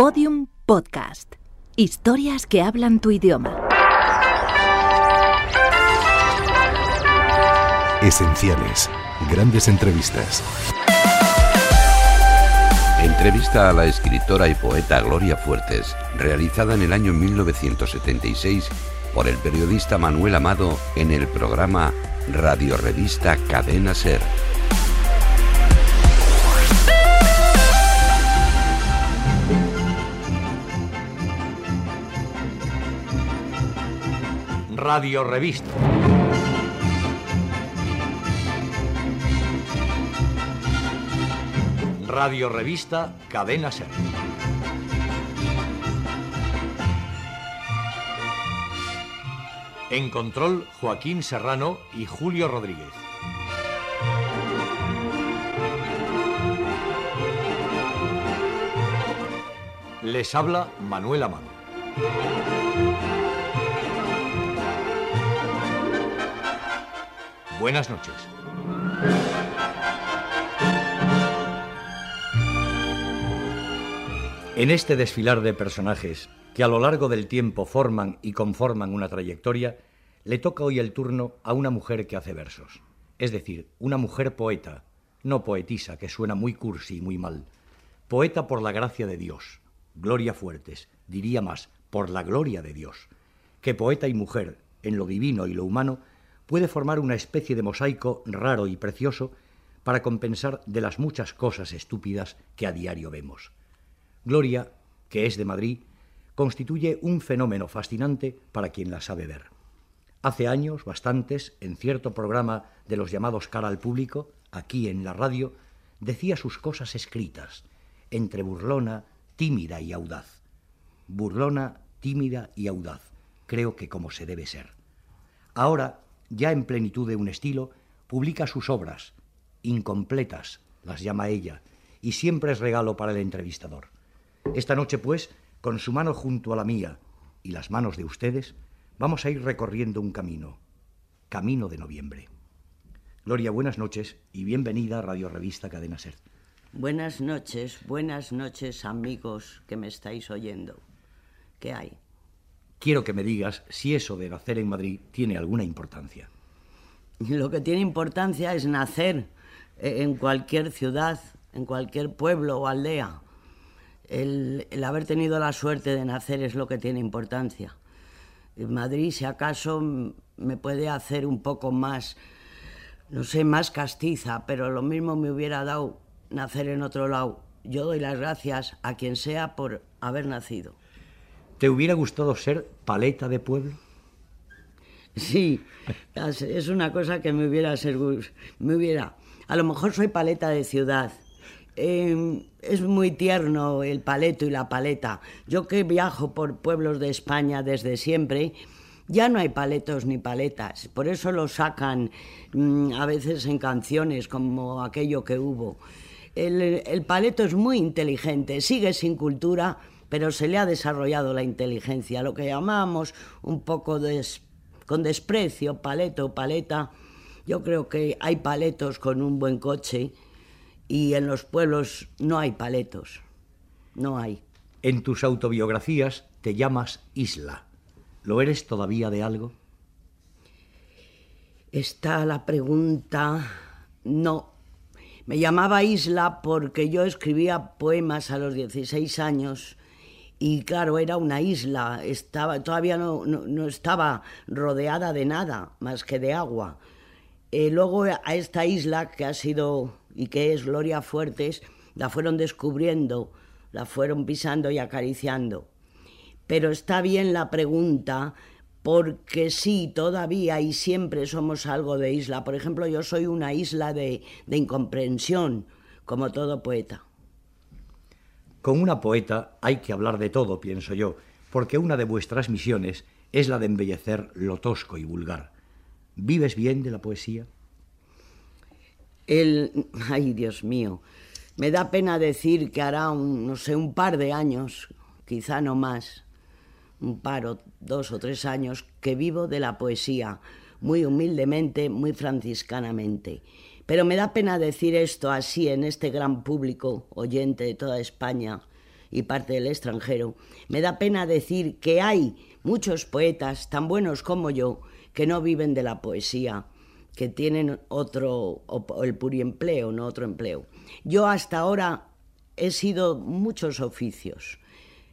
Podium Podcast. Historias que hablan tu idioma. Esenciales. Grandes entrevistas. Entrevista a la escritora y poeta Gloria Fuertes, realizada en el año 1976 por el periodista Manuel Amado en el programa Radio Revista Cadena Ser. Radio Revista. Radio Revista Cadena Ser. En control, Joaquín Serrano y Julio Rodríguez. Les habla Manuel Amado. Buenas noches. En este desfilar de personajes que a lo largo del tiempo forman y conforman una trayectoria, le toca hoy el turno a una mujer que hace versos. Es decir, una mujer poeta, no poetisa, que suena muy cursi y muy mal. Poeta por la gracia de Dios. Gloria Fuertes, diría más, por la gloria de Dios. Que poeta y mujer, en lo divino y lo humano, puede formar una especie de mosaico raro y precioso para compensar de las muchas cosas estúpidas que a diario vemos. Gloria, que es de Madrid, constituye un fenómeno fascinante para quien la sabe ver. Hace años, bastantes, en cierto programa de los llamados cara al público, aquí en la radio, decía sus cosas escritas, entre burlona, tímida y audaz. Burlona, tímida y audaz, creo que como se debe ser. Ahora, ya en plenitud de un estilo, publica sus obras, incompletas, las llama ella, y siempre es regalo para el entrevistador. Esta noche, pues, con su mano junto a la mía y las manos de ustedes, vamos a ir recorriendo un camino, camino de noviembre. Gloria, buenas noches y bienvenida a Radio Revista Cadena Ser. Buenas noches, buenas noches amigos que me estáis oyendo. ¿Qué hay? Quiero que me digas si eso de nacer en Madrid tiene alguna importancia. Lo que tiene importancia es nacer en cualquier ciudad, en cualquier pueblo o aldea. El, haber tenido la suerte de nacer es lo que tiene importancia. Madrid, si acaso, me puede hacer un poco más, no sé, más castiza, pero lo mismo me hubiera dado nacer en otro lado. Yo doy las gracias a quien sea por haber nacido. ¿Te hubiera gustado ser paleta de pueblo? Sí, es una cosa que me hubiera me hubiera. A lo mejor soy paleta de ciudad, Em, es muy tierno el paleto y la paleta. Yo que viajo por pueblos de España desde siempre, ya no hay paletos ni paletas. Por eso lo sacan mm, a veces en canciones como aquello que hubo. El, paleto es muy inteligente, sigue sin cultura, pero se le ha desarrollado la inteligencia, lo que llamamos un poco con desprecio, paleto, paleta. Yo creo que hay paletos con un buen coche y en los pueblos no hay paletos, no hay. En tus autobiografías te llamas Isla. ¿Lo eres todavía de algo? Está la pregunta. No. Me llamaba Isla porque yo escribía poemas a los 16 años y claro, era una isla, estaba, todavía no, no, estaba rodeada de nada más que de agua. Eh, luego a esta isla que ha sido y que es Gloria Fuertes, la fueron descubriendo, la fueron pisando y acariciando. Pero está bien la pregunta porque sí, todavía y siempre somos algo de isla. Por ejemplo, yo soy una isla de, de incomprensión, como todo poeta. Con una poeta hay que hablar de todo, pienso yo, porque una de vuestras misiones es la de embellecer lo tosco y vulgar. ¿Vives bien de la poesía? El, ay, Dios mío, me da pena decir que hará, un, no sé, un par de años, quizá no más, un par o dos o tres años, que vivo de la poesía, muy humildemente, muy franciscanamente. Pero me da pena decir esto así en este gran público oyente de toda España y parte del extranjero, me da pena decir que hay muchos poetas tan buenos como yo que no viven de la poesía, que tienen otro, el puriempleo, no otro empleo. Yo hasta ahora he sido muchos oficios,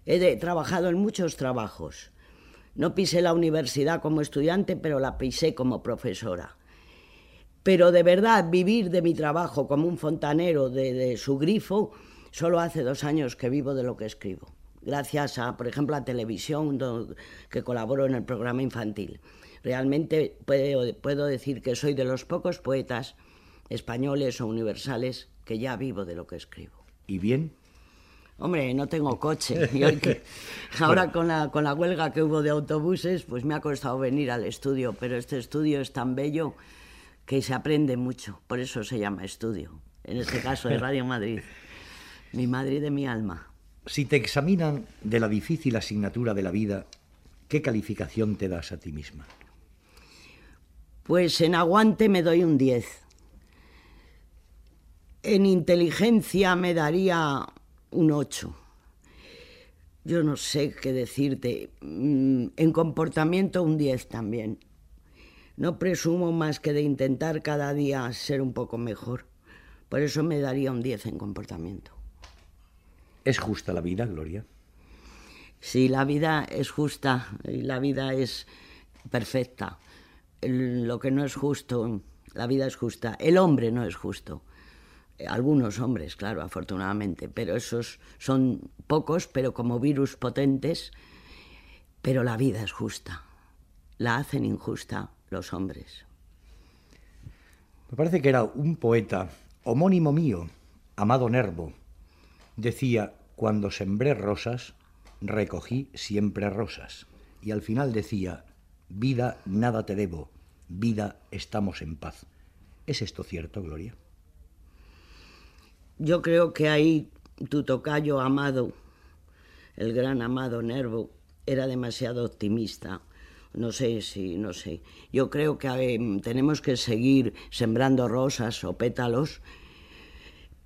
he trabajado en muchos trabajos. No pisé la universidad como estudiante, pero la pisé como profesora. Pero de verdad, vivir de mi trabajo como un fontanero de, su grifo, solo hace dos años que vivo de lo que escribo. Gracias a, por ejemplo, a televisión, que colaboro en el programa infantil. Realmente puedo decir que soy de los pocos poetas españoles o universales que ya vivo de lo que escribo. ¿Y bien? Hombre, no tengo coche. ahora con, la, con la huelga que hubo de autobuses, pues me ha costado venir al estudio, pero este estudio es tan bello que se aprende mucho. Por eso se llama estudio. En este caso de Radio Madrid. Mi Madrid de mi alma. Si te examinan de la difícil asignatura de la vida, ¿qué calificación te das a ti misma? Pues en aguante me doy un 10 en inteligencia me daría un 8. Yo no sé qué decirte. Mm, en comportamiento un 10 también. No presumo más que de intentar cada día ser un poco mejor. Por eso me daría un 10 en comportamiento. ¿Es justa la vida, Gloria? Sí, la vida es justa y la vida es perfecta. lo que no es justo, la vida es justa. El hombre no es justo algunos hombres, claro, afortunadamente, pero esos son pocos, pero como virus potentes, pero la vida es justa. La hacen injusta los hombres. Me parece que era un poeta homónimo mío, Amado Nervo. Decía, cuando sembré rosas, recogí siempre rosas. Y al final decía, vida, nada te debo, vida, estamos en paz. ¿Es esto cierto, Gloria? Yo creo que ahí tu tocayo amado, el gran amado Nervo, era demasiado optimista. No sé si, no sé. Yo creo que em, tenemos que seguir sembrando rosas o pétalos,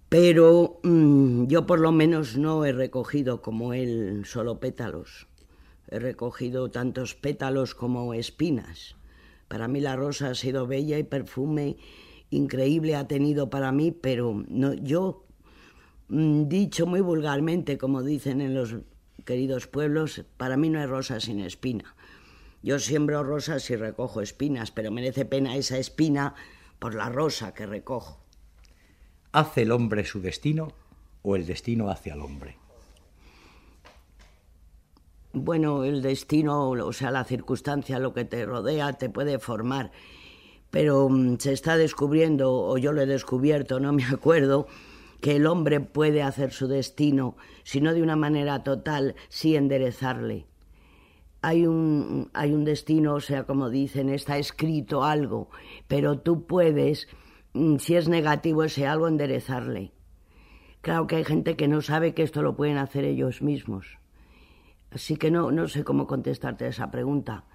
pero mm, yo por lo menos no he recogido como él solo pétalos. He recogido tantos pétalos como espinas. Para mí la rosa ha sido bella y perfume increíble ha tenido para mí, pero no, yo, mm, dicho muy vulgarmente, como dicen en los queridos pueblos, para mí no hay rosa sin espina. Yo siembro rosas y recojo espinas, pero merece pena esa espina por la rosa que recojo. ¿Hace el hombre su destino o el destino hace al hombre? Bueno, el destino, o sea, la circunstancia, lo que te rodea, te puede formar pero mm, se está descubriendo, o yo lo he descubierto, no me acuerdo, que el hombre puede hacer su destino, si no de una manera total, sí enderezarle. Hay un, hay un destino, o sea, como dicen, está escrito algo, pero tú puedes, mm, si es negativo ese algo, enderezarle. Claro que hay gente que no sabe que esto lo pueden hacer ellos mismos. Así que no, no sé cómo contestarte esa pregunta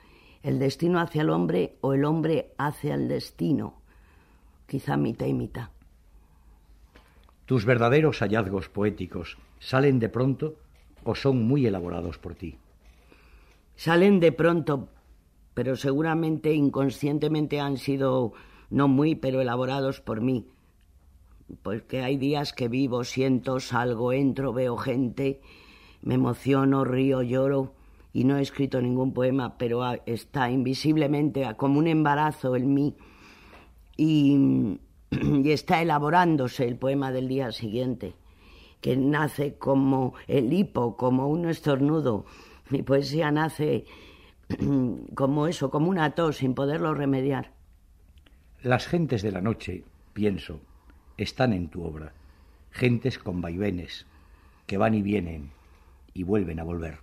el destino hacia el hombre o el hombre hacia el destino, quizá mitad y mitad. ¿Tus verdaderos hallazgos poéticos salen de pronto o son muy elaborados por ti? Salen de pronto, pero seguramente inconscientemente han sido no muy, pero elaborados por mí. Porque hay días que vivo, siento, salgo, entro, veo gente, me emociono, río, lloro y no he escrito ningún poema, pero está invisiblemente como un embarazo en mí y, está elaborándose el poema del día siguiente, que nace como el hipo, como un estornudo. Mi poesía nace como eso, como una tos, sin poderlo remediar. Las gentes de la noche, pienso, están en tu obra, gentes con vaivenes, que van y vienen y vuelven a volver.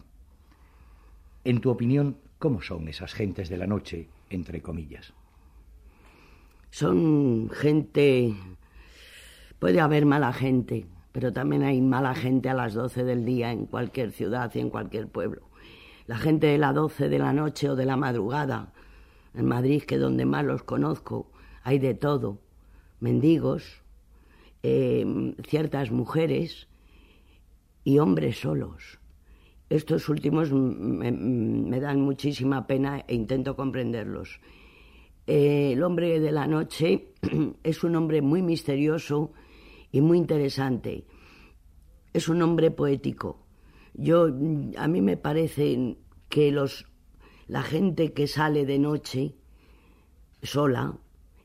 En tu opinión, ¿cómo son esas gentes de la noche, entre comillas? Son gente... Puede haber mala gente, pero también hay mala gente a las 12 del día en cualquier ciudad y en cualquier pueblo. La gente de las 12 de la noche o de la madrugada, en Madrid, que donde más los conozco, hay de todo. Mendigos, eh, ciertas mujeres y hombres solos. Estos últimos me, dan muchísima pena e intento comprenderlos. Eh, el hombre de la noche es un hombre muy misterioso y muy interesante. Es un hombre poético. Yo, a mí me parece que los, la gente que sale de noche sola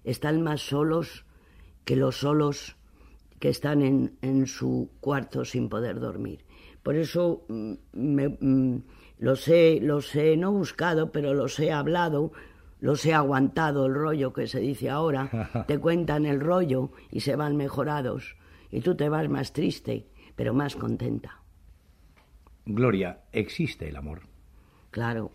están más solos que los solos que están en, en su cuarto sin poder dormir. Por eso mm, me, mm, los, he, los he no buscado, pero los he hablado, los he aguantado el rollo que se dice ahora. Te cuentan el rollo y se van mejorados. Y tú te vas más triste, pero más contenta. Gloria, ¿existe el amor? Claro,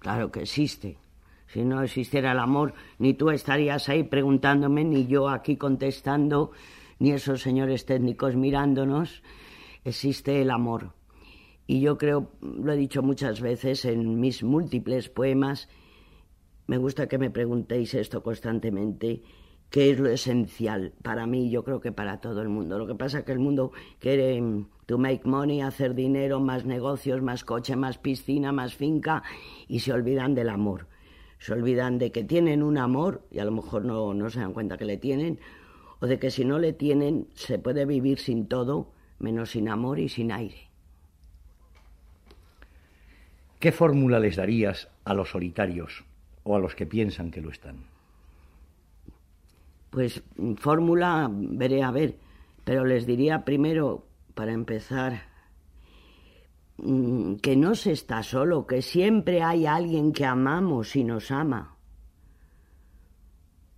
claro que existe. Si no existiera el amor, ni tú estarías ahí preguntándome, ni yo aquí contestando, ni esos señores técnicos mirándonos. Existe el amor. Y yo creo, lo he dicho muchas veces en mis múltiples poemas, me gusta que me preguntéis esto constantemente, qué es lo esencial para mí, yo creo que para todo el mundo. Lo que pasa es que el mundo quiere to make money, hacer dinero, más negocios, más coche, más piscina, más finca, y se olvidan del amor se olvidan de que tienen un amor y a lo mejor no, no se dan cuenta que le tienen, o de que si no le tienen se puede vivir sin todo, menos sin amor y sin aire. ¿Qué fórmula les darías a los solitarios o a los que piensan que lo están? Pues fórmula veré a ver, pero les diría primero, para empezar, Mm, que no se está solo, que siempre hay alguien que amamos y nos ama.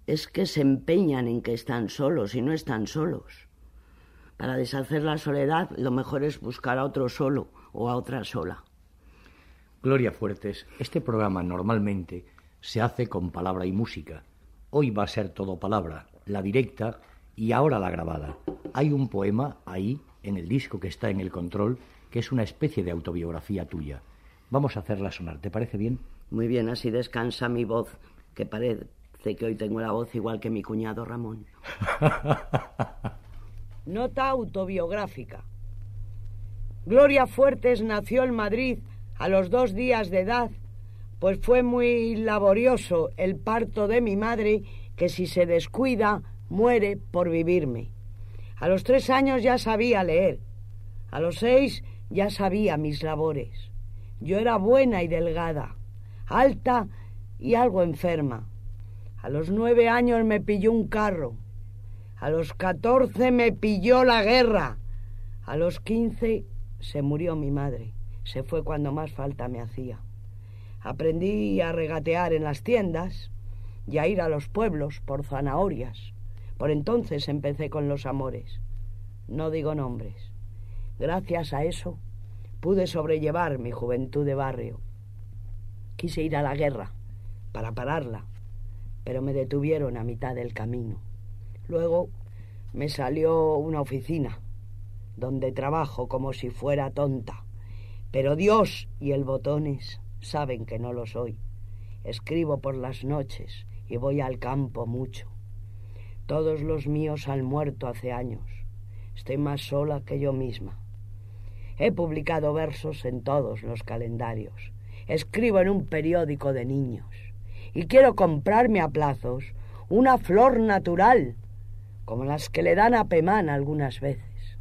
Es que se empeñan en que están solos y no están solos. Para deshacer la soledad, lo mejor es buscar a otro solo o a otra sola. Gloria Fuertes, este programa normalmente se hace con palabra y música. Hoy va a ser todo palabra, la directa y ahora la grabada. Hay un poema ahí, en el disco que está en el control, que es una especie de autobiografía tuya. Vamos a hacerla sonar, ¿te parece bien? Muy bien, así descansa mi voz, que parece que hoy tengo la voz igual que mi cuñado Ramón. Nota autobiográfica. Gloria Fuertes nació en Madrid a los dos días de edad, pues fue muy laborioso el parto de mi madre, que si se descuida muere por vivirme. A los tres años ya sabía leer. A los seis ya sabía mis labores. Yo era buena y delgada, alta y algo enferma. A los nueve años me pilló un carro. A los catorce me pilló la guerra. A los quince se murió mi madre. Se fue cuando más falta me hacía. Aprendí a regatear en las tiendas y a ir a los pueblos por zanahorias. Por entonces empecé con los amores. No digo nombres. Gracias a eso pude sobrellevar mi juventud de barrio. Quise ir a la guerra para pararla, pero me detuvieron a mitad del camino. Luego me salió una oficina donde trabajo como si fuera tonta, pero Dios y el botones saben que no lo soy. Escribo por las noches y voy al campo mucho. Todos los míos han muerto hace años. Estoy más sola que yo misma. He publicado versos en todos los calendarios. Escribo en un periódico de niños. Y quiero comprarme a plazos una flor natural, como las que le dan a Pemán algunas veces.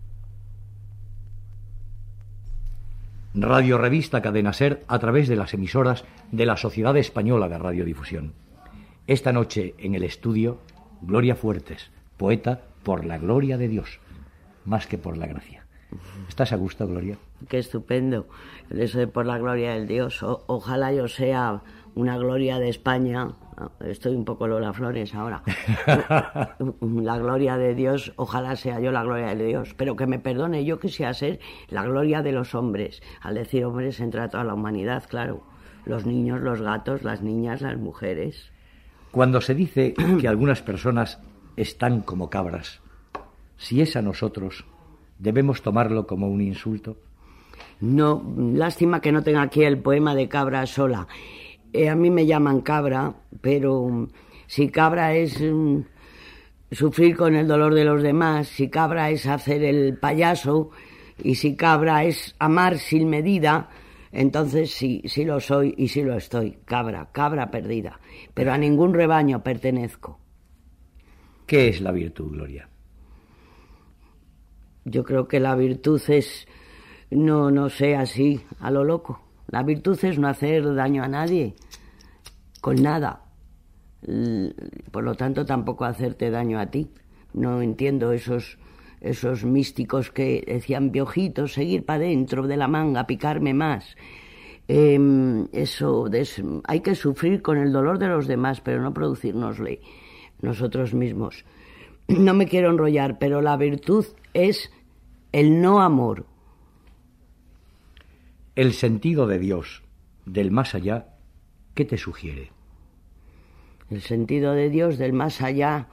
Radio Revista Cadena Ser a través de las emisoras de la Sociedad Española de Radiodifusión. Esta noche en el estudio, Gloria Fuertes, poeta por la gloria de Dios, más que por la gracia. ¿Estás a gusto, Gloria? Qué estupendo. Eso de por la gloria del Dios. ojalá yo sea una gloria de España. Estoy un poco Lola Flores ahora. la gloria de Dios, ojalá sea yo la gloria de Dios. Pero que me perdone, yo quisiera ser la gloria de los hombres. Al decir hombres entra toda la humanidad, claro. Los niños, los gatos, las niñas, las mujeres. Cuando se dice que algunas personas están como cabras, si es a nosotros ¿Debemos tomarlo como un insulto? No, lástima que no tenga aquí el poema de Cabra sola. Eh, a mí me llaman cabra, pero mm, si cabra es mm, sufrir con el dolor de los demás, si cabra es hacer el payaso, Y si cabra es amar sin medida, entonces sí, sí lo soy y sí lo estoy. Cabra, cabra perdida. Pero a ningún rebaño pertenezco. ¿Qué es la virtud, Gloria? Yo creo que la virtud es, no, no sé, así, a lo loco. La virtud es no hacer daño a nadie, con nada. Por lo tanto, tampoco hacerte daño a ti. No entiendo esos, esos místicos que decían, piojitos, seguir para dentro de la manga, picarme más. Em, eso, hay que sufrir con el dolor de los demás, pero no producirnosle nosotros mismos. No me quiero enrollar, pero la virtud es el no amor. El sentido de Dios, del más allá, ¿qué te sugiere? El sentido de Dios del más allá,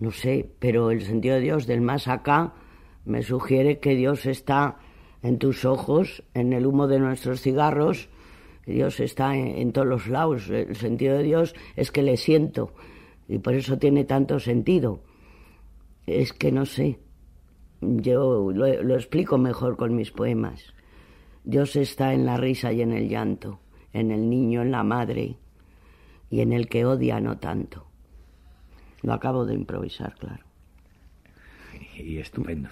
no sé, pero el sentido de Dios del más acá me sugiere que Dios está en tus ojos, en el humo de nuestros cigarros, Dios está en, todos los lados. El sentido de Dios es que le siento y por eso tiene tanto sentido. Es que no sé, yo lo, explico mejor con mis poemas. Dios está en la risa y en el llanto, en el niño, en la madre y en el que odia no tanto. Lo acabo de improvisar, claro. Y estupendo.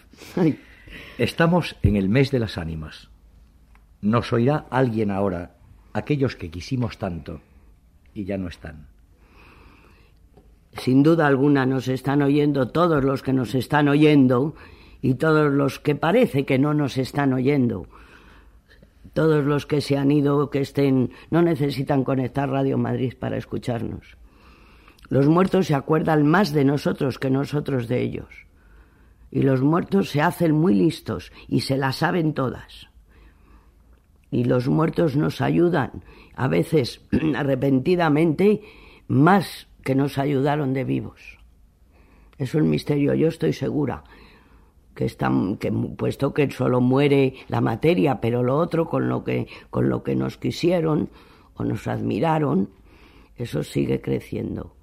Estamos en el mes de las ánimas. Nos oirá alguien ahora, aquellos que quisimos tanto y ya no están. Sin duda alguna nos están oyendo todos los que nos están oyendo y todos los que parece que no nos están oyendo. Todos los que se han ido, que estén, no necesitan conectar Radio Madrid para escucharnos. Los muertos se acuerdan más de nosotros que nosotros de ellos. Y los muertos se hacen muy listos y se las saben todas. Y los muertos nos ayudan, a veces arrepentidamente, más que nos ayudaron de vivos. Es un misterio, yo estoy segura que están puesto que solo muere la materia, pero lo otro con lo que con lo que nos quisieron o nos admiraron, eso sigue creciendo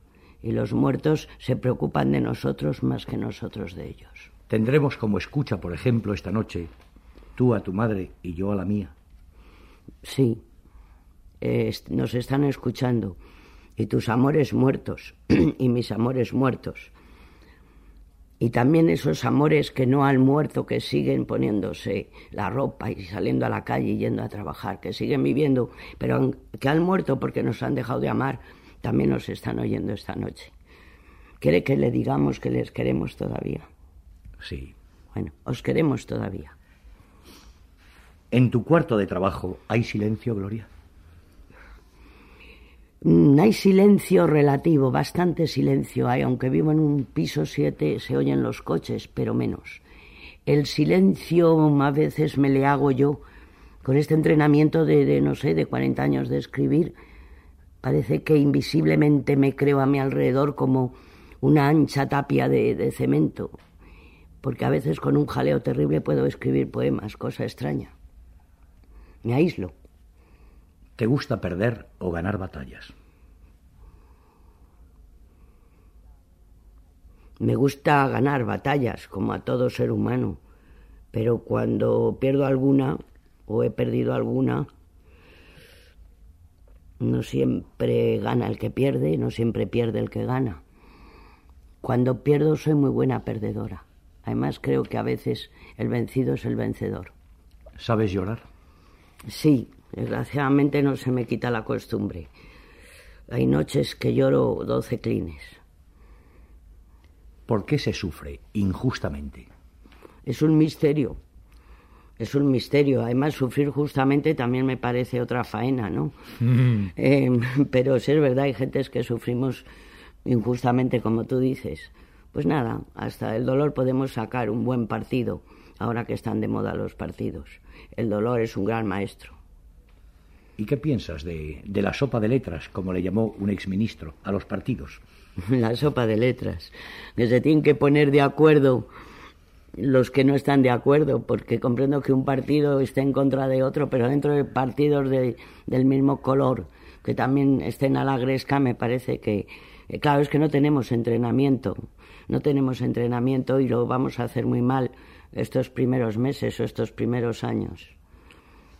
y los muertos se preocupan de nosotros más que nosotros de ellos. Tendremos como escucha, por ejemplo, esta noche, tú a tu madre y yo a la mía. Sí, nos están escuchando. Y tus amores muertos y mis amores muertos. Y también esos amores que no han muerto, que siguen poniéndose la ropa y saliendo a la calle y yendo a trabajar, que siguen viviendo, pero que han muerto porque nos han dejado de amar también nos están oyendo esta noche. ¿Quiere que le digamos que les queremos todavía? Sí. Bueno, os queremos todavía. ¿En tu cuarto de trabajo hay silencio, Gloria? Mm, hay silencio relativo, bastante silencio hay, aunque vivo en un piso 7, se oyen los coches, pero menos. El silencio a veces me le hago yo con este entrenamiento de, de no sé, de 40 años de escribir Parece que invisiblemente me creo a mi alrededor como una ancha tapia de, cemento, porque a veces con un jaleo terrible puedo escribir poemas, cosa extraña. Me aíslo. ¿Te gusta perder o ganar batallas? Me gusta ganar batallas, como a todo ser humano, pero cuando pierdo alguna, o he perdido alguna, no siempre gana el que pierde, no siempre pierde el que gana. Cuando pierdo soy muy buena perdedora. Además creo que a veces el vencido es el vencedor. ¿Sabes llorar? Sí, desgraciadamente no se me quita la costumbre. Hay noches que lloro doce clines. ¿Por qué se sufre injustamente? Es un misterio es un misterio. Además, sufrir justamente también me parece otra faena, ¿no? Mm. Eh, pero sí es verdad, hay gentes que sufrimos injustamente, como tú dices. Pues nada, hasta el dolor podemos sacar un buen partido, ahora que están de moda los partidos. El dolor es un gran maestro. ¿Y qué piensas de, de la sopa de letras, como le llamó un exministro, a los partidos? La sopa de letras, que se tienen que poner de acuerdo los que no están de acuerdo, porque comprendo que un partido esté en contra de otro, pero dentro de partidos de, del mismo color, que también estén a la gresca, me parece que, eh, claro, es que no tenemos entrenamiento, no tenemos entrenamiento y lo vamos a hacer muy mal estos primeros meses o estos primeros años.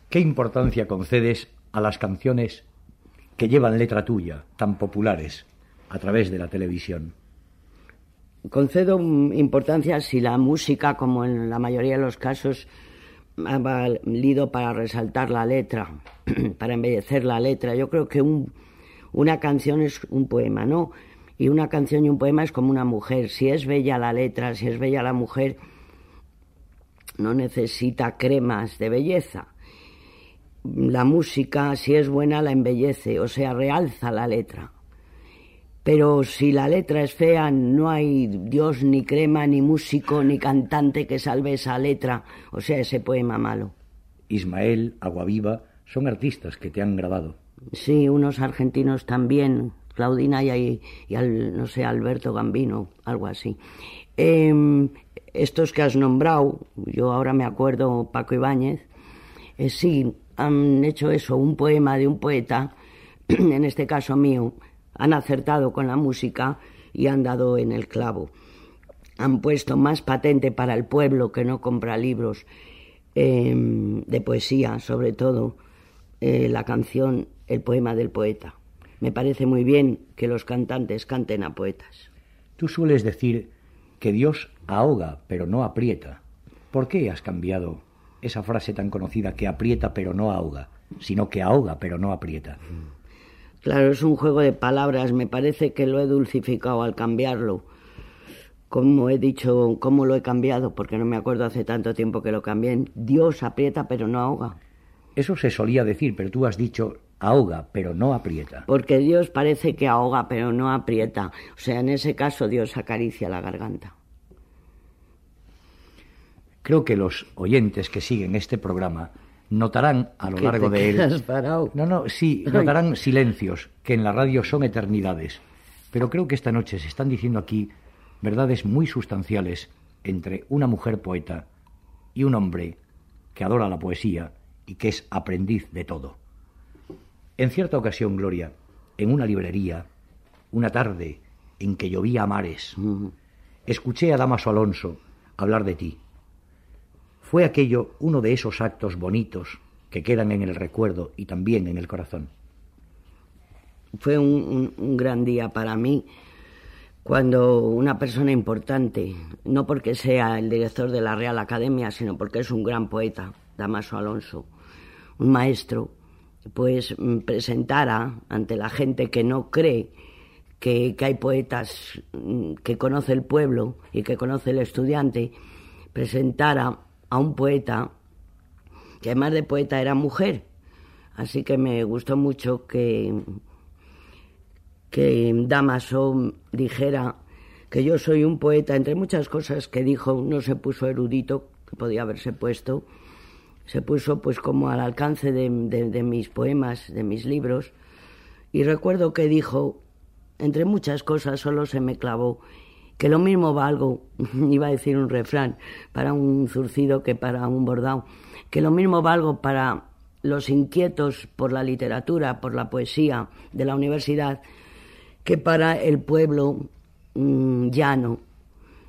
¿Qué importancia concedes a las canciones que llevan letra tuya, tan populares, a través de la televisión? Concedo importancia si la música, como en la mayoría de los casos, ha valido para resaltar la letra, para embellecer la letra. Yo creo que una canción es un poema, ¿no? Y una canción y un poema es como una mujer. Si es bella la letra, si es bella la mujer, no necesita cremas de belleza. La música, si es buena, la embellece, o sea, realza la letra. Pero si la letra es fea, no hay Dios, ni crema, ni músico, ni cantante que salve esa letra, o sea, ese poema malo. Ismael, Aguaviva, son artistas que te han grabado. Sí, unos argentinos también, Claudina y, y al, no sé, Alberto Gambino, algo así. Em, estos que has nombrado, yo ahora me acuerdo, Paco Ibáñez, eh, sí, han hecho eso, un poema de un poeta, en este caso mío, han acertado con la música y han dado en el clavo. Han puesto más patente para el pueblo que no compra libros em, de poesía, sobre todo eh, la canción El poema del poeta. Me parece muy bien que los cantantes canten a poetas. Tú sueles decir que Dios ahoga pero no aprieta. ¿Por qué has cambiado esa frase tan conocida que aprieta pero no ahoga, sino que ahoga pero no aprieta? Claro, es un juego de palabras. Me parece que lo he dulcificado al cambiarlo. Como he dicho, ¿cómo lo he cambiado? Porque no me acuerdo hace tanto tiempo que lo cambié. Dios aprieta pero no ahoga. Eso se solía decir, pero tú has dicho ahoga, pero no aprieta. Porque Dios parece que ahoga, pero no aprieta. O sea, en ese caso Dios acaricia la garganta. Creo que los oyentes que siguen este programa notarán a lo largo de él. No, no, sí, notarán silencios que en la radio son eternidades. Pero creo que esta noche se están diciendo aquí verdades muy sustanciales entre una mujer poeta y un hombre que adora la poesía y que es aprendiz de todo. En cierta ocasión, Gloria, en una librería, una tarde en que llovía a mares, escuché a Damaso Alonso hablar de ti. Fue aquello uno de esos actos bonitos que quedan en el recuerdo y también en el corazón. Fue un, gran día para mí cuando una persona importante, no porque sea el director de la Real Academia, sino porque es un gran poeta, Damaso Alonso, un maestro, pues mm, presentara ante la gente que no cree que, hay poetas mm, que conoce el pueblo y que conoce el estudiante, presentara a un poeta que además de poeta era mujer. Así que me gustó mucho que, que Damaso dijera que yo soy un poeta, entre muchas cosas que dijo, no se puso erudito, que podía haberse puesto, se puso pues como al alcance de, mis poemas, de mis libros, y recuerdo que dijo, entre muchas cosas solo se me clavó que lo mismo valgo, iba a decir un refrán, para un zurcido que para un bordado, que lo mismo valgo para los inquietos por la literatura, por la poesía de la universidad, que para el pueblo mm, llano,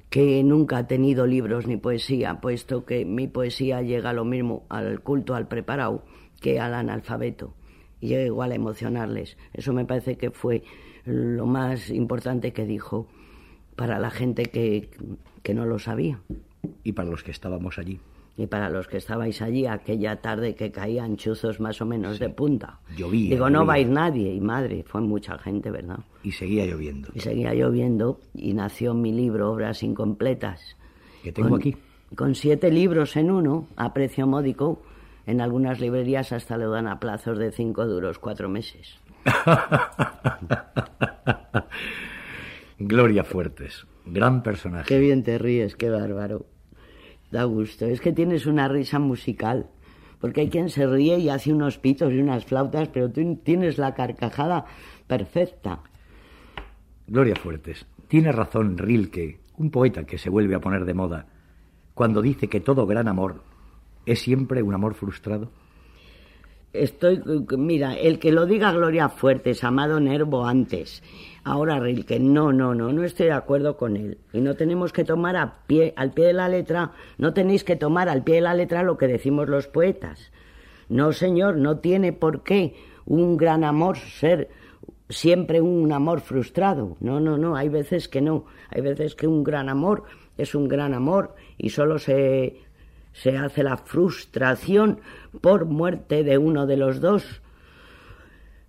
que nunca ha tenido libros ni poesía, puesto que mi poesía llega lo mismo al culto, al preparado, que al analfabeto, y llega igual a emocionarles. Eso me parece que fue lo más importante que dijo para la gente que, que no lo sabía. Y para los que estábamos allí y para los que estabais allí aquella tarde que caían chuzos más o menos de punta. Llovía. Digo, no va a ir nadie, y madre, fue mucha gente, ¿verdad? Y seguía lloviendo. Y seguía lloviendo, y nació mi libro, Obras Incompletas. Que tengo aquí. Con siete libros en uno, a precio módico. En algunas librerías hasta le dan a plazos de cinco duros, cuatro meses. Gloria Fuertes, gran personaje. Qué bien te ríes, qué bárbaro. Da gusto. Es que tienes una risa musical. Porque hay quien se ríe y hace unos pitos y unas flautas, pero tú tienes la carcajada perfecta. Gloria Fuertes, tiene razón Rilke, un poeta que se vuelve a poner de moda, cuando dice que todo gran amor es siempre un amor frustrado. Estoy, mira, el que lo diga Gloria Fuertes, Amado Nervo antes, ahora Rilke, no, no, no, no estoy de acuerdo con él. Y no tenemos que tomar a pie, al pie de la letra, no tenéis que tomar al pie de la letra lo que decimos los poetas. No, señor, no tiene por qué un gran amor ser siempre un amor frustrado. No, no, no, hay veces que no. Hay veces que un gran amor es un gran amor y solo se, se hace la frustración por muerte de uno de los dos,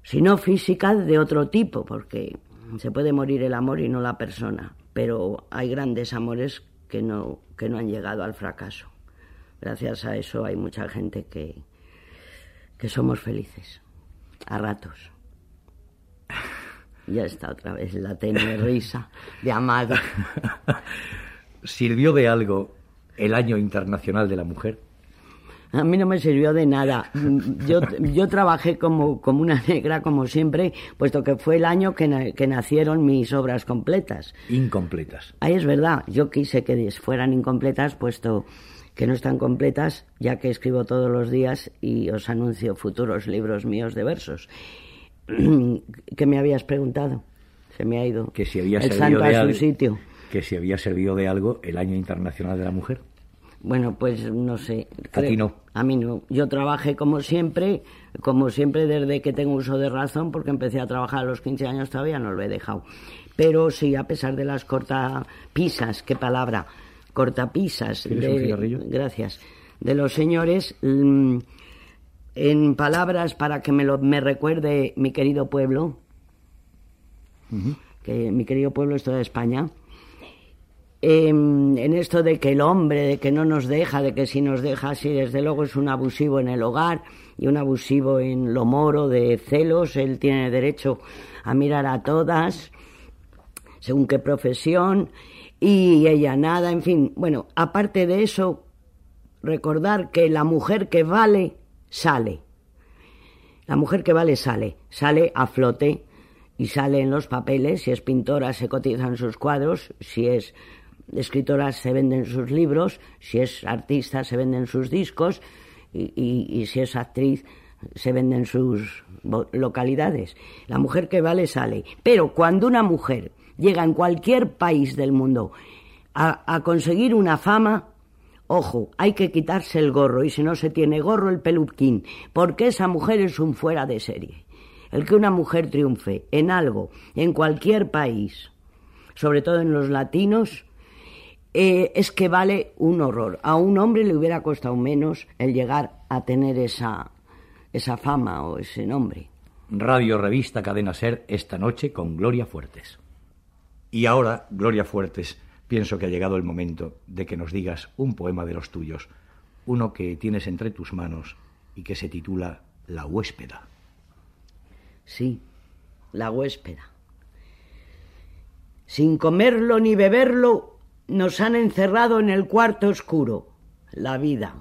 sino física de otro tipo, porque se puede morir el amor y no la persona, pero hay grandes amores que no, que no han llegado al fracaso. Gracias a eso hay mucha gente que, que somos felices, a ratos. Ya está otra vez la tenue risa de Amado. ¿Sirvió de algo el Año Internacional de la Mujer? A mí no me sirvió de nada. Yo, yo trabajé como, como una negra, como siempre, puesto que fue el año que, que nacieron mis obras completas. Incompletas. Ahí es verdad. Yo quise que fueran incompletas, puesto que no están completas, ya que escribo todos los días y os anuncio futuros libros míos de versos. ¿Qué me habías preguntado? Se me ha ido. Que si había el santo de a su sitio. Que si había servido de algo el Año Internacional de la Mujer. Bueno, pues no sé. A ti no. A mí no. Yo trabajé como siempre, como siempre desde que tengo uso de razón, porque empecé a trabajar a los 15 años todavía, no lo he dejado. Pero sí, a pesar de las cortapisas, qué palabra, cortapisas. ¿Quieres un cigarrillo? Gracias. De los señores, mm, en palabras para que me, lo, me recuerde mi querido pueblo, que mi querido pueblo es toda España, em, en esto de que el hombre, de que no nos deja, de que si nos deja, sí, desde luego es un abusivo en el hogar y un abusivo en lo moro, de celos, él tiene derecho a mirar a todas, según qué profesión, y ella nada, en fin, bueno, aparte de eso, recordar que la mujer que vale, sale. La mujer que vale, sale, sale a flote y sale en los papeles, si es pintora se cotizan sus cuadros, si es escritora se venden sus libros, si es artista se venden sus discos y, si es actriz se venden sus localidades. La mujer que vale sale. Pero cuando una mujer llega en cualquier país del mundo a, a conseguir una fama, ojo, hay que quitarse el gorro y si no se tiene gorro el peluquín, porque esa mujer es un fuera de serie. El que una mujer triunfe en algo, en cualquier país, sobre todo en los latinos, eh, es que vale un horror. A un hombre le hubiera costado menos el llegar a tener esa, esa fama o ese nombre. Radio Revista Cadena Ser esta noche con Gloria Fuertes. Y ahora, Gloria Fuertes, pienso que ha llegado el momento de que nos digas un poema de los tuyos, uno que tienes entre tus manos y que se titula La huéspeda. Sí, la huéspeda. Sin comerlo ni beberlo, nos han encerrado en el cuarto oscuro, la vida.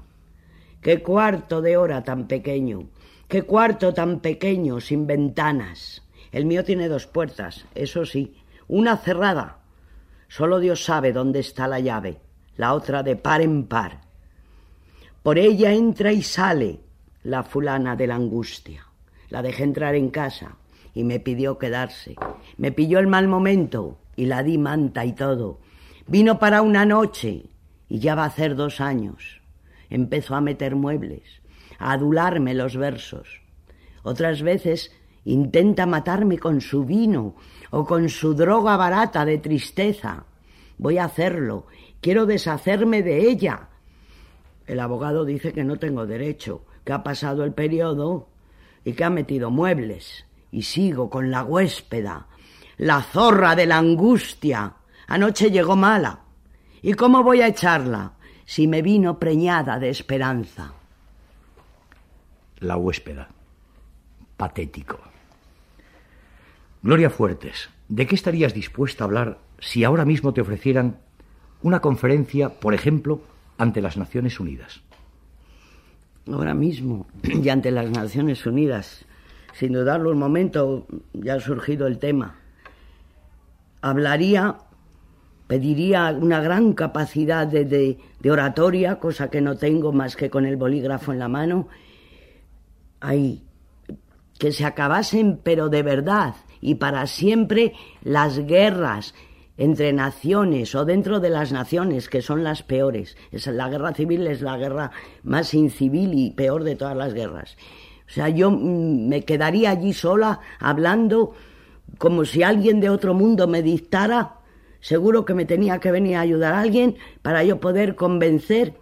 Qué cuarto de hora tan pequeño, qué cuarto tan pequeño, sin ventanas. El mío tiene dos puertas, eso sí, una cerrada. Solo Dios sabe dónde está la llave, la otra de par en par. Por ella entra y sale la fulana de la angustia. La dejé entrar en casa y me pidió quedarse. Me pilló el mal momento y la di manta y todo. Vino para una noche y ya va a hacer dos años. Empezó a meter muebles, a adularme los versos. Otras veces intenta matarme con su vino o con su droga barata de tristeza. Voy a hacerlo. Quiero deshacerme de ella. El abogado dice que no tengo derecho, que ha pasado el periodo y que ha metido muebles. Y sigo con la huéspeda, la zorra de la angustia. Anoche llegó mala. ¿Y cómo voy a echarla si me vino preñada de esperanza? La huéspeda. Patético. Gloria Fuertes, ¿de qué estarías dispuesta a hablar si ahora mismo te ofrecieran una conferencia, por ejemplo, ante las Naciones Unidas? Ahora mismo, y ante las Naciones Unidas, sin dudarlo un momento, ya ha surgido el tema. Hablaría, pediría una gran capacidad de, de- de oratoria, cosa que no tengo más que con el bolígrafo en la mano, ahí, que se acabasen, pero de verdad y para siempre, las guerras entre naciones o dentro de las naciones, que son las peores. la guerra civil es la guerra más incivil y peor de todas las guerras. O sea, yo mm, me quedaría allí sola hablando como si alguien de otro mundo me dictara. Seguro que me tenía que venir a ayudar a alguien para yo poder convencer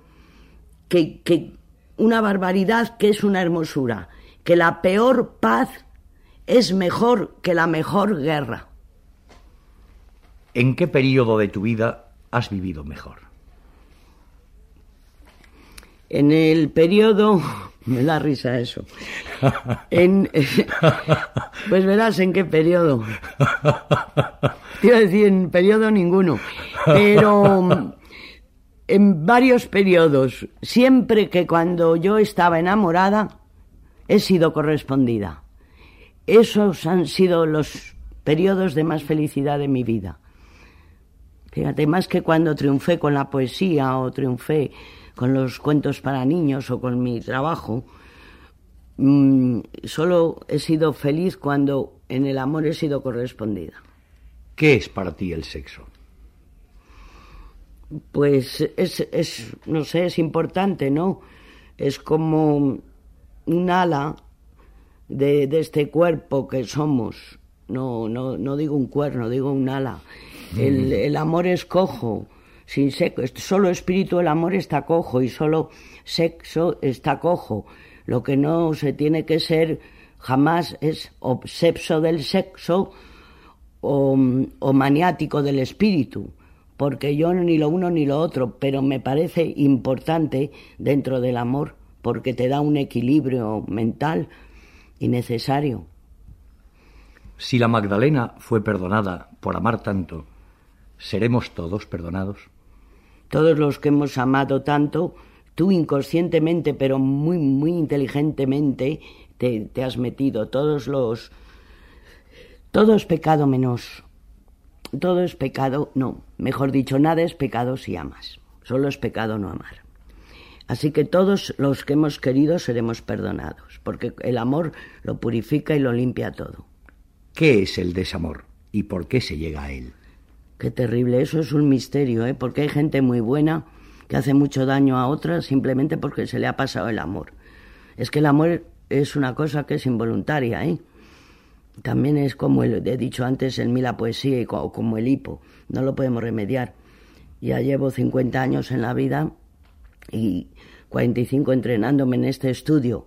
que, que una barbaridad que es una hermosura, que la peor paz es mejor que la mejor guerra. ¿En qué periodo de tu vida has vivido mejor? En el periodo... Me da risa eso. pues verás en qué periodo. Te iba decir en periodo ninguno. Pero en varios periodos, siempre que cuando yo estaba enamorada, he sido correspondida. Esos han sido los periodos de más felicidad de mi vida. Fíjate, más que cuando triunfé con la poesía o triunfé con los cuentos para niños o con mi trabajo, mm, solo he sido feliz cuando en el amor he sido correspondida. ¿Qué es para ti el sexo? Pues es, es no sé, es importante, ¿no? Es como un ala de, de este cuerpo que somos. No, no, no digo un cuerno, digo un ala. El, mm. el amor es cojo, sin sexo. Solo espíritu el amor está cojo y solo sexo está cojo. Lo que no se tiene que ser jamás es obsepso del sexo o, o maniático del espíritu porque yo ni lo uno ni lo otro, pero me parece importante dentro del amor, porque te da un equilibrio mental, y necesario. Si la Magdalena fue perdonada por amar tanto, ¿seremos todos perdonados? Todos los que hemos amado tanto, tú inconscientemente, pero muy, muy inteligentemente, te, te has metido. Todos los... Todo es pecado menos. Todo es pecado, no. Mejor dicho, nada es pecado si amas. Solo es pecado no amar. Así que todos los que hemos querido seremos perdonados, porque el amor lo purifica y lo limpia todo. ¿Qué es el desamor y por qué se llega a él? Qué terrible, eso es un misterio, ¿eh? porque hay gente muy buena que hace mucho daño a otras simplemente porque se le ha pasado el amor. Es que el amor es una cosa que es involuntaria, ¿eh? También es como he dicho antes en mí la poesía y como el hipo, no lo podemos remediar. Ya llevo 50 años en la vida y 45 entrenándome en este estudio.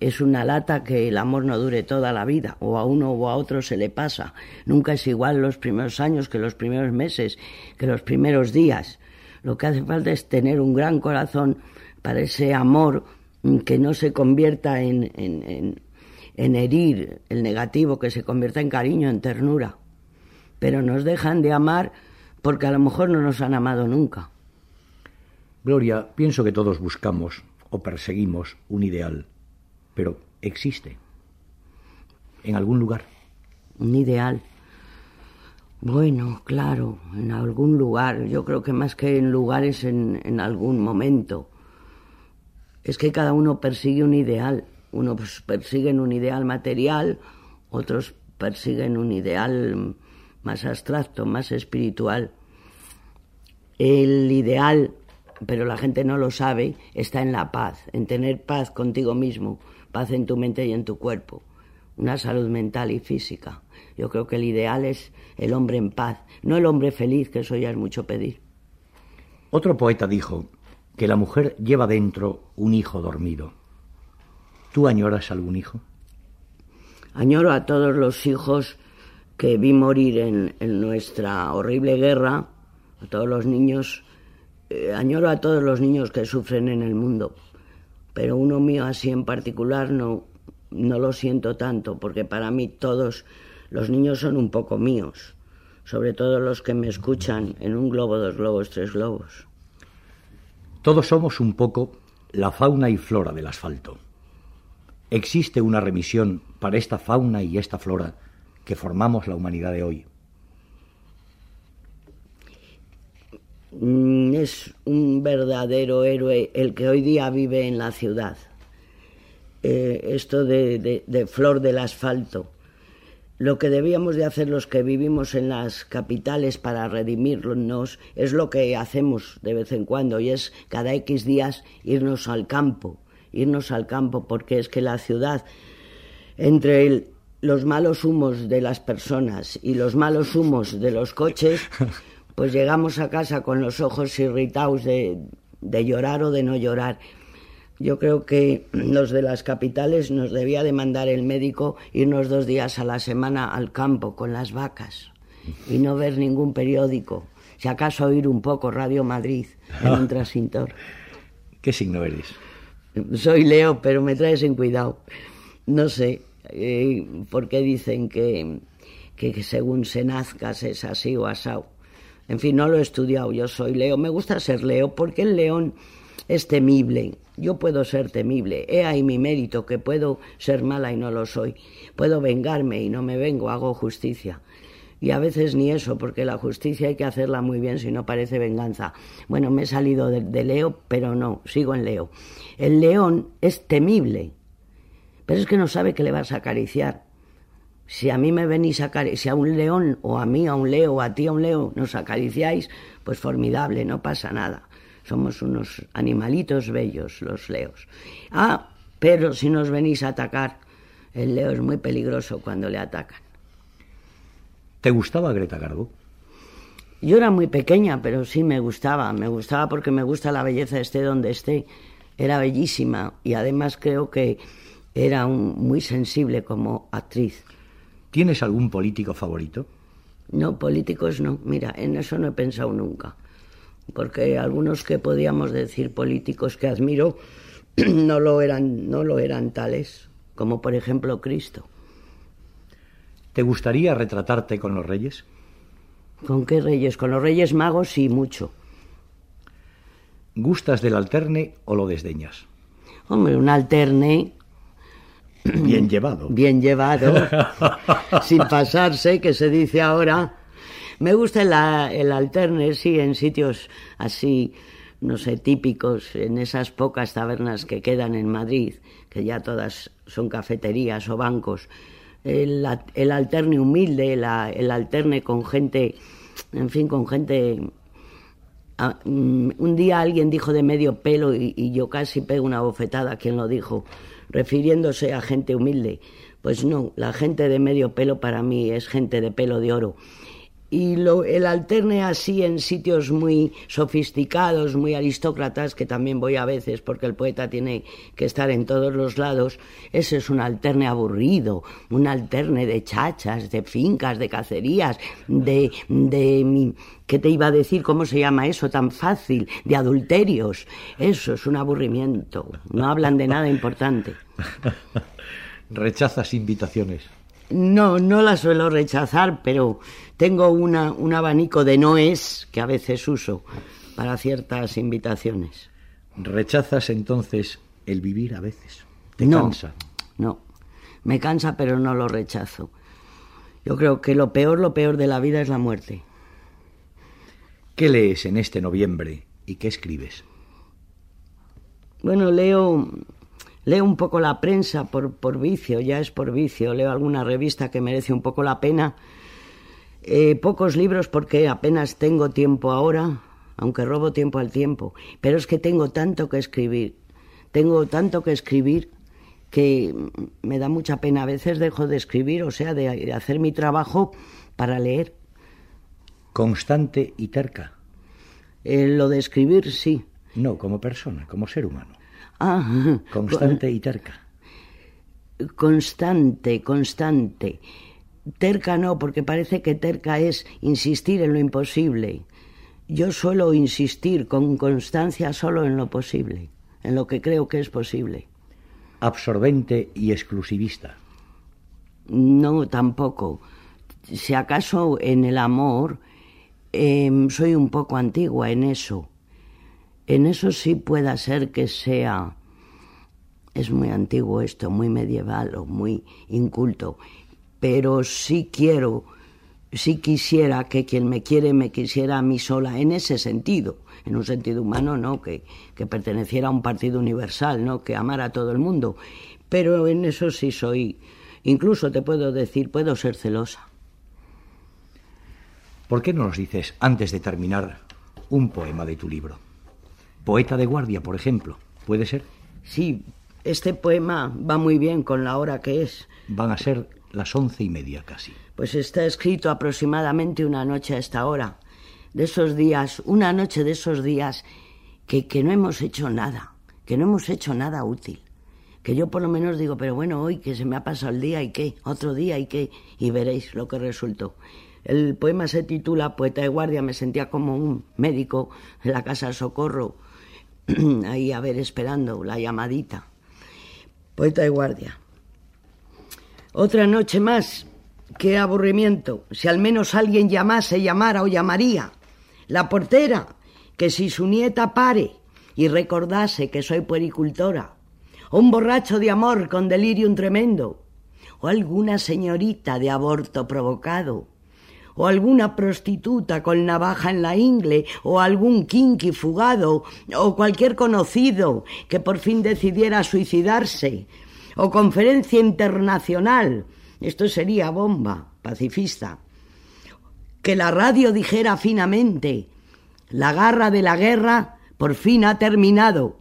Es una lata que el amor no dure toda la vida, o a uno o a otro se le pasa. Nunca es igual los primeros años que los primeros meses, que los primeros días. Lo que hace falta es tener un gran corazón para ese amor mm, que no se convierta en, en, en herir el negativo, que se convierta en cariño, en ternura. Pero nos dejan de amar porque a lo mejor no nos han amado nunca. Gloria, pienso que todos buscamos o perseguimos un ideal, pero existe en algún lugar. Un ideal. Bueno, claro, en algún lugar. Yo creo que más que en lugares, en, algún momento. Es que cada uno persigue un ideal. Unos persiguen un ideal material, otros persiguen un ideal más abstracto, más espiritual. El ideal pero la gente no lo sabe, está en la paz, en tener paz contigo mismo, paz en tu mente y en tu cuerpo, una salud mental y física. Yo creo que el ideal es el hombre en paz, no el hombre feliz, que eso ya es mucho pedir. Otro poeta dijo que la mujer lleva dentro un hijo dormido. ¿Tú añoras algún hijo? Añoro a todos los hijos que vi morir en, en nuestra horrible guerra, a todos los niños eh, añoro a todos los niños que sufren en el mundo, pero uno mío así en particular no, no lo siento tanto, porque para mí todos los niños son un poco míos, sobre todo los que me escuchan en un globo, dos globos, tres globos. Todos somos un poco la fauna y flora del asfalto. ¿Existe una remisión para esta fauna y esta flora que formamos la humanidad de hoy? Es un verdadero héroe el que hoy día vive en la ciudad. eh, esto de flor del asfalto. Lo que debíamos de hacer los que vivimos en las capitales para redimirnos es lo que hacemos de vez en cuando y es cada X días irnos al campo, irnos al campo porque es que la ciudad entre los malos humos de las personas y los malos humos de los coches, pues llegamos a casa con los ojos irritados de, de llorar o de no llorar. Yo creo que los de las capitales nos debía de mandar el médico irnos dos días a la semana al campo con las vacas y no ver ningún periódico. Si acaso oír un poco Radio Madrid en un trasintor. ¿Qué signo eres? Soy Leo, pero me traes en cuidado. No sé eh, por qué dicen que, que según se nazcas es así o asado. En fin, no lo he estudiado. Yo soy Leo. Me gusta ser Leo porque el león es temible. Yo puedo ser temible. He ahí mi mérito, que puedo ser mala y no lo soy. Puedo vengarme y no me vengo, hago justicia. Y a veces ni eso, porque la justicia hay que hacerla muy bien si no parece venganza. Bueno, me he salido de, Leo, pero no, sigo en Leo. El león es temible, pero es que no sabe que le vas a acariciar. Si a mí me venís a si a un león, o a mí a un leo, o a ti a un leo, nos acariciáis, pues formidable, no pasa nada. Somos unos animalitos bellos, los leos. Ah, pero si nos venís a atacar, el leo es muy peligroso cuando le atacan. ¿Te gustaba Greta Garbo? Yo era muy pequeña, pero sí me gustaba. Me gustaba porque me gusta la belleza esté donde esté. Era bellísima y además creo que era muy sensible como actriz. ¿Tienes algún político favorito? No, políticos no. Mira, en eso no he pensado nunca porque algunos que podíamos decir políticos que admiro no lo eran, no lo eran tales, como por ejemplo Cristo. ¿Te gustaría retratarte con los reyes? ¿Con qué reyes? Con los reyes magos sí, mucho. ¿Gustas del alterne o lo desdeñas? Hombre, un alterne... Bien llevado. Bien llevado, sin pasarse, que se dice ahora me gusta el, alterne, sí, en sitios así, no sé, típicos, en esas pocas tabernas que quedan en Madrid, que ya todas son cafeterías o bancos. El, el alterne humilde, el alterne con gente, en fin, con gente mm, un día alguien dijo de medio pelo y, y, yo casi pego una bofetada a quien lo dijo, refiriéndose a gente humilde. Pues no, la gente de medio pelo para mí es gente de pelo de oro y lo, el alterne así en sitios muy sofisticados, muy aristócratas, que también voy a veces porque el poeta tiene que estar en todos los lados, ese es un alterne aburrido, un alterne de chachas, de fincas, de cacerías, de, de ¿qué te iba a decir? ¿Cómo se llama eso tan fácil? De adulterios. Eso es un aburrimiento. No hablan de nada importante. Rechazas invitaciones. No, no las suelo rechazar, pero tengo una, un abanico de noes que a veces uso para ciertas invitaciones. ¿Rechazas entonces el vivir a veces? ¿Te no, cansa? No, me cansa, pero no lo rechazo. Yo creo que lo peor, lo peor de la vida es la muerte. ¿Qué lees en este noviembre y qué escribes? Bueno, leo Leo un poco la prensa por, por vicio, ya es por vicio. Leo alguna revista que merece un poco la pena. Eh, pocos libros porque apenas tengo tiempo ahora, aunque robo tiempo al tiempo. Pero es que tengo tanto que escribir. Tengo tanto que escribir que me da mucha pena. A veces dejo de escribir, o sea, de hacer mi trabajo para leer. Constante y terca. Eh, lo de escribir, sí. No, como persona, como ser humano. Ah, constante y terca. Constante, constante. Terca no, porque parece que terca es insistir en lo imposible. Yo suelo insistir con constancia solo en lo posible, en lo que creo que es posible. Absorbente y exclusivista. No, tampoco. Si acaso en el amor em, soy un poco antigua en eso en eso sí pueda ser que sea, es muy antiguo esto, muy medieval o muy inculto, pero sí quiero, sí quisiera que quien me quiere me quisiera a mí sola en ese sentido, en un sentido humano, ¿no? Que, que perteneciera a un partido universal, ¿no? Que amara a todo el mundo. Pero en eso sí soy, incluso te puedo decir, puedo ser celosa. ¿Por qué no nos dices, antes de terminar, un poema de tu libro? Poeta de guardia, por ejemplo, ¿puede ser? Sí, este poema va muy bien con la hora que es. Van a ser las once y media casi. Pues está escrito aproximadamente una noche a esta hora. De esos días, una noche de esos días que, que no hemos hecho nada, que no hemos hecho nada útil. Que yo por lo menos digo, pero bueno, hoy que se me ha pasado el día y qué, otro día y qué, y veréis lo que resultó. El poema se titula Poeta de guardia, me sentía como un médico en la casa de socorro, ahí a ver, esperando la llamadita. Poeta de guardia. Otra noche más. Qué aburrimiento. Si al menos alguien llamase, llamara o llamaría. La portera, que si su nieta pare y recordase que soy puericultora. O un borracho de amor con delirium tremendo. O alguna señorita de aborto provocado o alguna prostituta con navaja en la ingle, o algún kinky fugado, o cualquier conocido que por fin decidiera suicidarse, o conferencia internacional, esto sería bomba, pacifista. Que la radio dijera finamente, la garra de la guerra por fin ha terminado.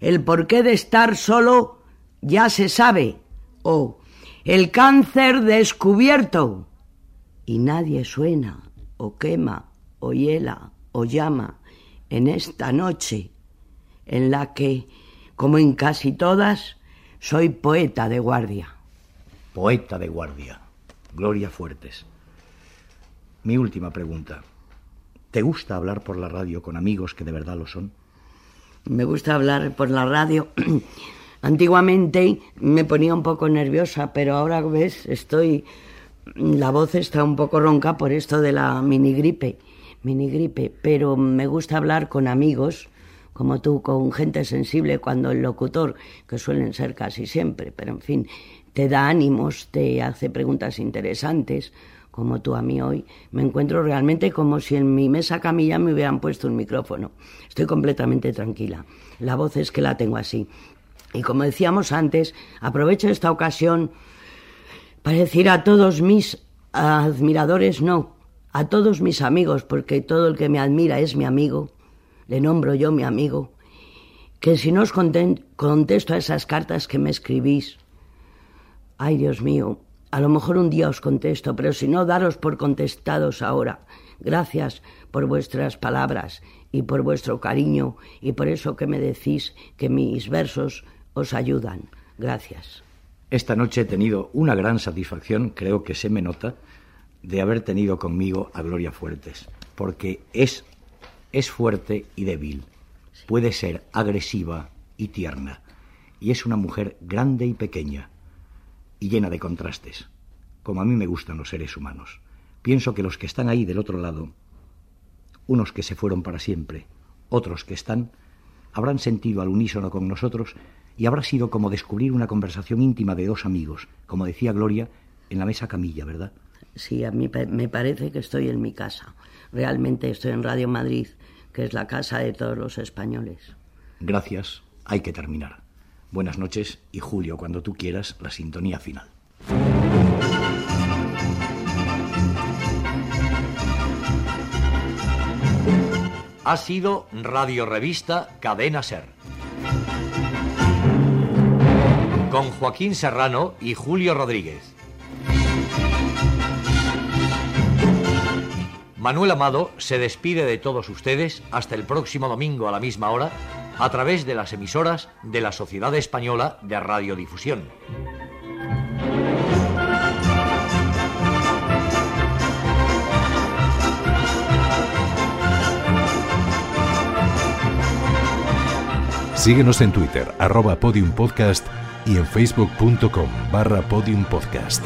El porqué de estar solo ya se sabe. O el cáncer descubierto y nadie suena o quema o hiela o llama en esta noche en la que, como en casi todas, soy poeta de guardia. Poeta de guardia. Gloria Fuertes. Mi última pregunta. ¿Te gusta hablar por la radio con amigos que de verdad lo son? Me gusta hablar por la radio. Antiguamente me ponía un poco nerviosa, pero ahora ves, estoy la voz está un poco ronca por esto de la mini gripe, mini gripe, pero me gusta hablar con amigos como tú, con gente sensible cuando el locutor, que suelen ser casi siempre, pero en fin, te da ánimos, te hace preguntas interesantes, como tú a mí hoy, me encuentro realmente como si en mi mesa camilla me hubieran puesto un micrófono. Estoy completamente tranquila. La voz es que la tengo así. Y como decíamos antes, aprovecho esta ocasión para decir a todos mis admiradores, no, a todos mis amigos, porque todo el que me admira es mi amigo, le nombro yo mi amigo, que si no os contesto a esas cartas que me escribís, ay Dios mío, a lo mejor un día os contesto, pero si no, daros por contestados ahora. Gracias por vuestras palabras y por vuestro cariño y por eso que me decís que mis versos os ayudan. Gracias. Esta noche he tenido una gran satisfacción, creo que se me nota, de haber tenido conmigo a Gloria Fuertes, porque es, es fuerte y débil, puede ser agresiva y tierna, y es una mujer grande y pequeña, y llena de contrastes, como a mí me gustan los seres humanos. Pienso que los que están ahí del otro lado, unos que se fueron para siempre, otros que están, habrán sentido al unísono con nosotros y habrá sido como descubrir una conversación íntima de dos amigos, como decía Gloria, en la mesa camilla, ¿verdad? Sí, a mí me parece que estoy en mi casa. Realmente estoy en Radio Madrid, que es la casa de todos los españoles. Gracias, hay que terminar. Buenas noches y Julio, cuando tú quieras, la sintonía final. Ha sido Radio Revista Cadena Ser con Joaquín Serrano y Julio Rodríguez. Manuel Amado se despide de todos ustedes hasta el próximo domingo a la misma hora a través de las emisoras de la Sociedad Española de Radiodifusión. Síguenos en Twitter, arroba podiumpodcast y en facebook.com barra podium podcast.